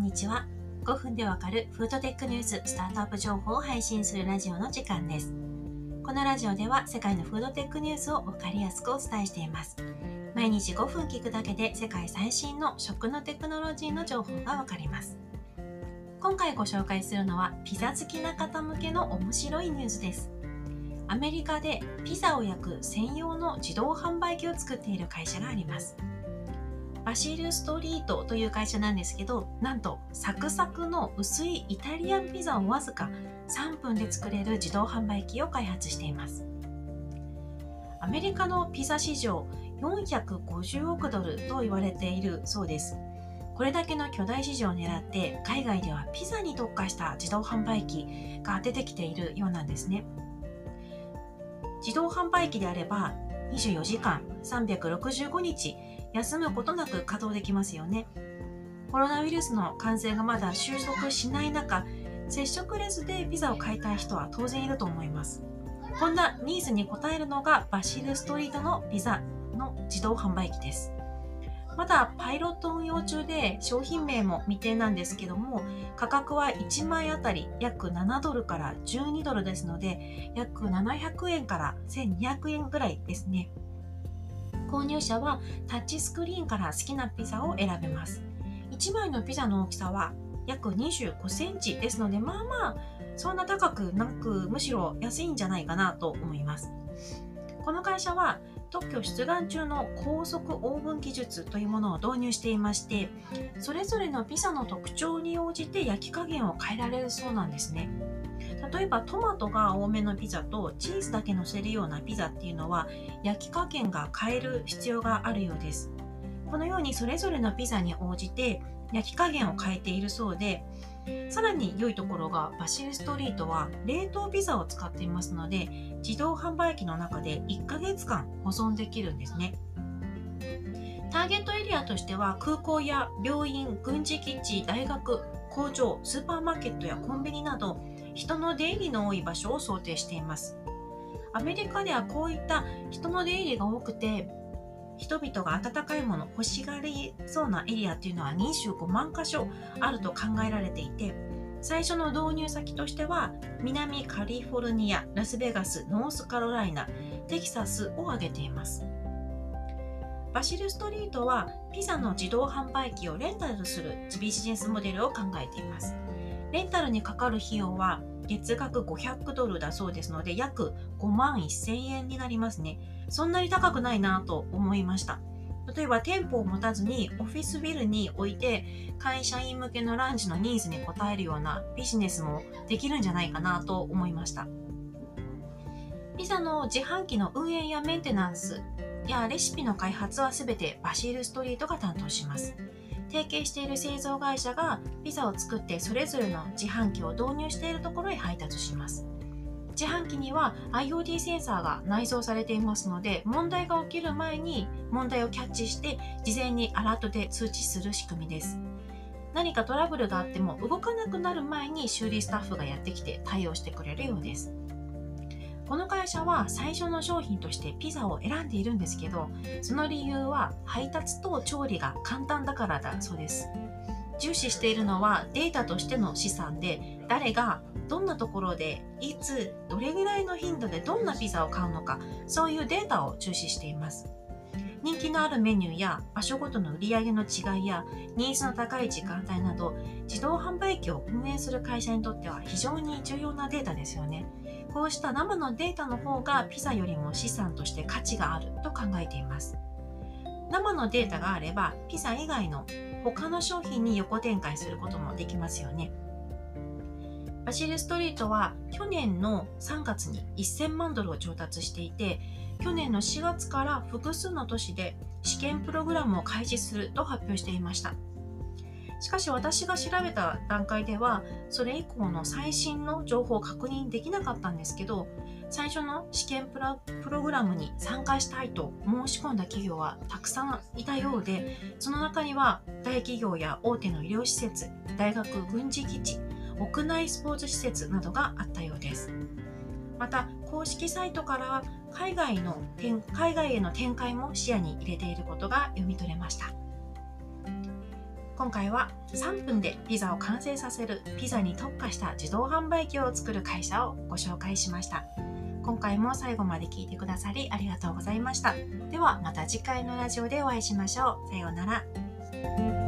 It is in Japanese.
んにちは。5分でわかるフードテックニュース、スタートアップ情報を配信するラジオの時間です。このラジオでは世界のフードテックニュースをわかりやすくお伝えしています。毎日5分聞くだけで世界最新の食のテクノロジーの情報がわかります。今回ご紹介するのはピザ好きな方向けの面白いニュースです。アメリカでピザを焼く専用の自動販売機を作っている会社があります。バシルストリートという会社なんですけどなんとサクサクの薄いイタリアンピザをわずか3分で作れる自動販売機を開発しています。アメリカのピザ市場450億ドルと言われているそうです。これだけの巨大市場を狙って海外ではピザに特化した自動販売機が出てきているようなんですね。自動販売機であれば24時間365日休むことなく稼働できますよね。コロナウイルスの感染がまだ収束しない中、接触レスでピザを買いたい人は当然いると思います。こんなニーズに応えるのがバシルストリートのピザの自動販売機です。まだパイロット運用中で商品名も未定なんですけども価格は1枚あたり約7ドルから12ドルですので約700円から1200円ぐらいですね。購入者はタッチスクリーンから好きなピザを選べます。1枚のピザの大きさは約25センチですので、まあまあ、そんな高くなく、むしろ安いんじゃないかなと思います。この会社は特許出願中の高速オーブン技術というものを導入していまして、それぞれのピザの特徴に応じて焼き加減を変えられるそうなんですね。例えばトマトが多めのピザとチーズだけ乗せるようなピザっていうのは焼き加減が変える必要があるようですこのようにそれぞれのピザに応じて焼き加減を変えているそうでさらに良いところがバシルストリートは冷凍ピザを使っていますので自動販売機の中で1ヶ月間保存できるんですねターゲットエリアとしては空港や病院軍事基地大学工場スーパーマーケットやコンビニなど人の出入りの多い場所を想定しています。アメリカではこういった人の出入りが多くて、人々が温かいもの欲しがりそうなエリアっていうのは25万箇所あると考えられていて、最初の導入先としては南カリフォルニア、ラスベガス、ノースカロライナ、テキサスを挙げています。バシルストリートはピザの自動販売機をレンタルするビジネスモデルを考えています。レンタルにかかる費用は月額500ドルだそうですので約5万1000円になりますね。そんなに高くないなと思いました。例えば店舗を持たずにオフィスビルに置いて会社員向けのランチのニーズに応えるようなビジネスもできるんじゃないかなと思いました。ピザの自販機の運営やメンテナンスやレシピの開発は全てバシールストリートが担当します。提携している製造会社がピザを作ってそれぞれの自販機を導入しているところへ配達します。自販機には IoT センサーが内蔵されていますので問題が起きる前に問題をキャッチして事前にアラートで通知する仕組みです。何かトラブルがあっても動かなくなる前に修理スタッフがやってきて対応してくれるようです。この会社は最初の商品としてピザを選んでいるんですけどその理由は配達と調理が簡単だからだそうです。重視しているのはデータとしての資産で誰がどんなところでいつどれぐらいの頻度でどんなピザを買うのかそういうデータを重視しています。人気のあるメニューや場所ごとの売り上げの違いやニーズの高い時間帯など自動販売機を運営する会社にとっては非常に重要なデータですよね。こうした生のデータの方がピザよりも資産として価値があると考えています。生のデータがあればピザ以外の他の商品に横展開することもできますよね。バシルストリートは去年の3月に1000万ドルを調達していて去年の4月から複数の都市で試験プログラムを開始すると発表していました。しかし私が調べた段階ではそれ以降の最新の情報を確認できなかったんですけど最初の試験プログラムに参加したいと申し込んだ企業はたくさんいたようでその中には大企業や大手の医療施設大学軍事基地屋内スポーツ施設などがあったようです。また公式サイトから海外の海外への展開も視野に入れていることが読み取れました。今回は3分でピザを完成させるピザに特化した自動販売機を作る会社をご紹介しました。今回も最後まで聞いてくださりありがとうございました。ではまた次回のラジオでお会いしましょう。さようなら。